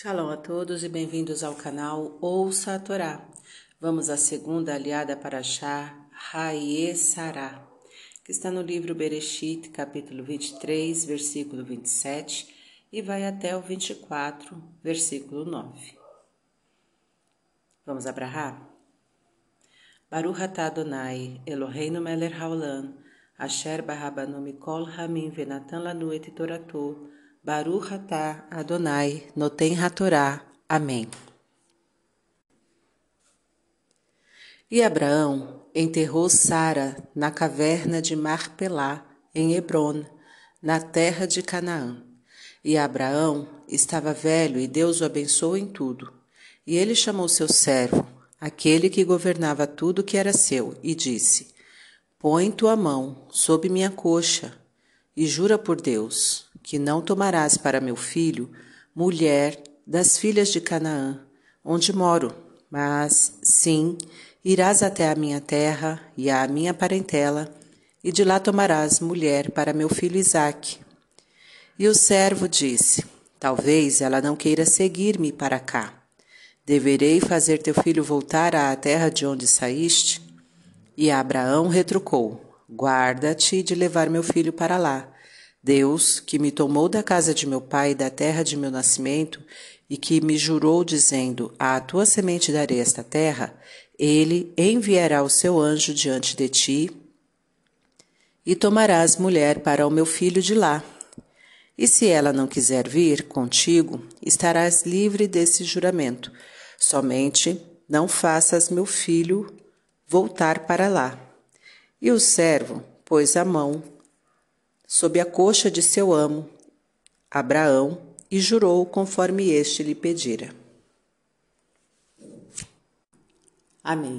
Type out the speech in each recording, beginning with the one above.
Shalom a todos e bem-vindos ao canal Ouça a Torá. Vamos à segunda aliada para Shah Haie Sará, que está no livro Bereshit, capítulo 23, versículo 27, e vai até o 24, versículo 9. Vamos abrahar? Baruch atah Adonai, Eloheinu melech haolam, asher barabanu mikol hamim venatan lanu toratou, Baruch atah Adonai noten hatorá. Amém. E Abraão enterrou Sara na caverna de Marpelá, em Hebron, na terra de Canaã. E Abraão estava velho e Deus o abençoou em tudo. E ele chamou seu servo, aquele que governava tudo que era seu, e disse: Põe tua mão sob minha coxa e jura por Deus que não tomarás para meu filho mulher das filhas de Canaã, onde moro, mas sim irás até a minha terra e à minha parentela, e de lá tomarás mulher para meu filho Isaque. E o servo disse: Talvez ela não queira seguir-me para cá. Deverei fazer teu filho voltar à terra de onde saíste? E Abraão retrucou: Guarda-te de levar meu filho para lá Deus, que me tomou da casa de meu pai e da terra de meu nascimento, e que me jurou, dizendo: À tua semente darei esta terra, ele enviará o seu anjo diante de ti, e tomarás mulher para o meu filho de lá. E se ela não quiser vir contigo, estarás livre desse juramento. Somente não faças meu filho voltar para lá. E o servo pôs a mão sob a coxa de seu amo, Abraão, e jurou conforme este lhe pedira. Amém.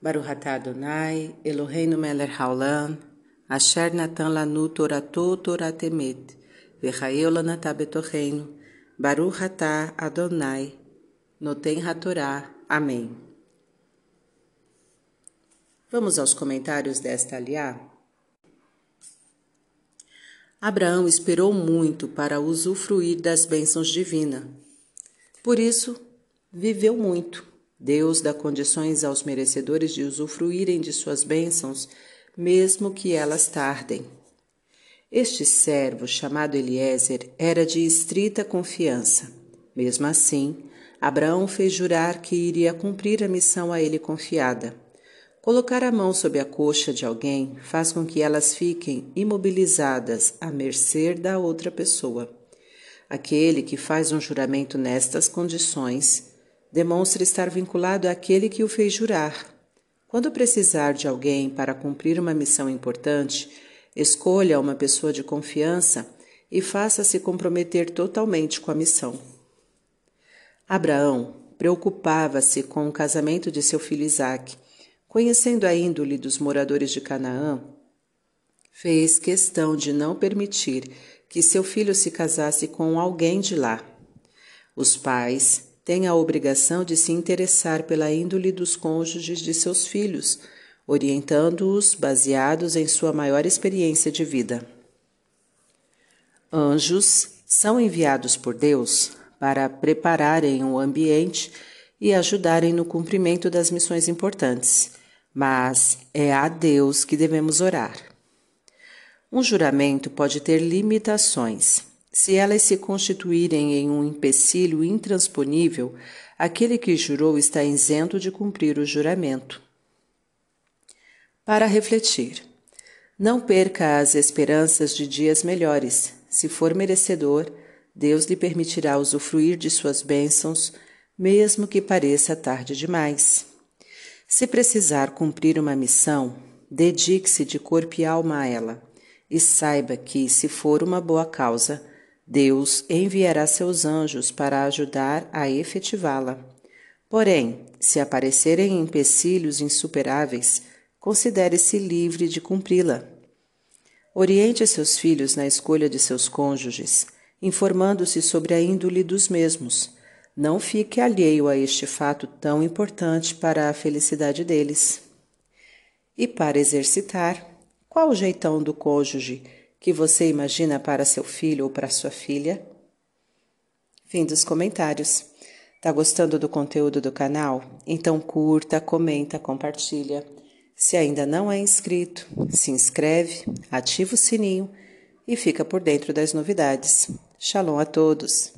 Baruch atah Adonai, Eloheinu melech haolam, asher natan lanu torato toratemet, v'chayeu lanatah betocheinu, Baruch atah Adonai, noten hatorá. Amém. Vamos aos comentários desta aliá? Abraão esperou muito para usufruir das bênçãos divinas. Por isso, viveu muito. Deus dá condições aos merecedores de usufruírem de suas bênçãos, mesmo que elas tardem. Este servo, chamado Eliezer, era de estrita confiança. Mesmo assim, Abraão fez jurar que iria cumprir a missão a ele confiada. Colocar a mão sob a coxa de alguém faz com que elas fiquem imobilizadas à mercê da outra pessoa. Aquele que faz um juramento nestas condições demonstra estar vinculado àquele que o fez jurar. Quando precisar de alguém para cumprir uma missão importante, escolha uma pessoa de confiança e faça-se comprometer totalmente com a missão. Abraão preocupava-se com o casamento de seu filho Isaque Conhecendo a índole dos moradores de Canaã, fez questão de não permitir que seu filho se casasse com alguém de lá. Os pais têm a obrigação de se interessar pela índole dos cônjuges de seus filhos, orientando-os baseados em sua maior experiência de vida. Anjos são enviados por Deus para prepararem o ambiente e ajudarem no cumprimento das missões importantes mas é a Deus que devemos orar. Um juramento pode ter limitações. Se elas se constituírem em um empecilho intransponível, aquele que jurou está isento de cumprir o juramento. Para refletir. Não perca as esperanças de dias melhores. Se for merecedor, Deus lhe permitirá usufruir de suas bênçãos, mesmo que pareça tarde demais. Se precisar cumprir uma missão, dedique-se de corpo e alma a ela, e saiba que, se for uma boa causa, Deus enviará seus anjos para ajudar a efetivá-la. Porém, se aparecerem empecilhos insuperáveis, considere-se livre de cumpri-la. Oriente seus filhos na escolha de seus cônjuges, informando-se sobre a índole dos mesmos não fique alheio a este fato tão importante para a felicidade deles. E para exercitar, qual o jeitão do cônjuge que você imagina para seu filho ou para sua filha? Fim dos comentários. Tá gostando do conteúdo do canal? Então curta, comenta, compartilha. Se ainda não é inscrito, se inscreve, ativa o sininho e fica por dentro das novidades. Shalom a todos!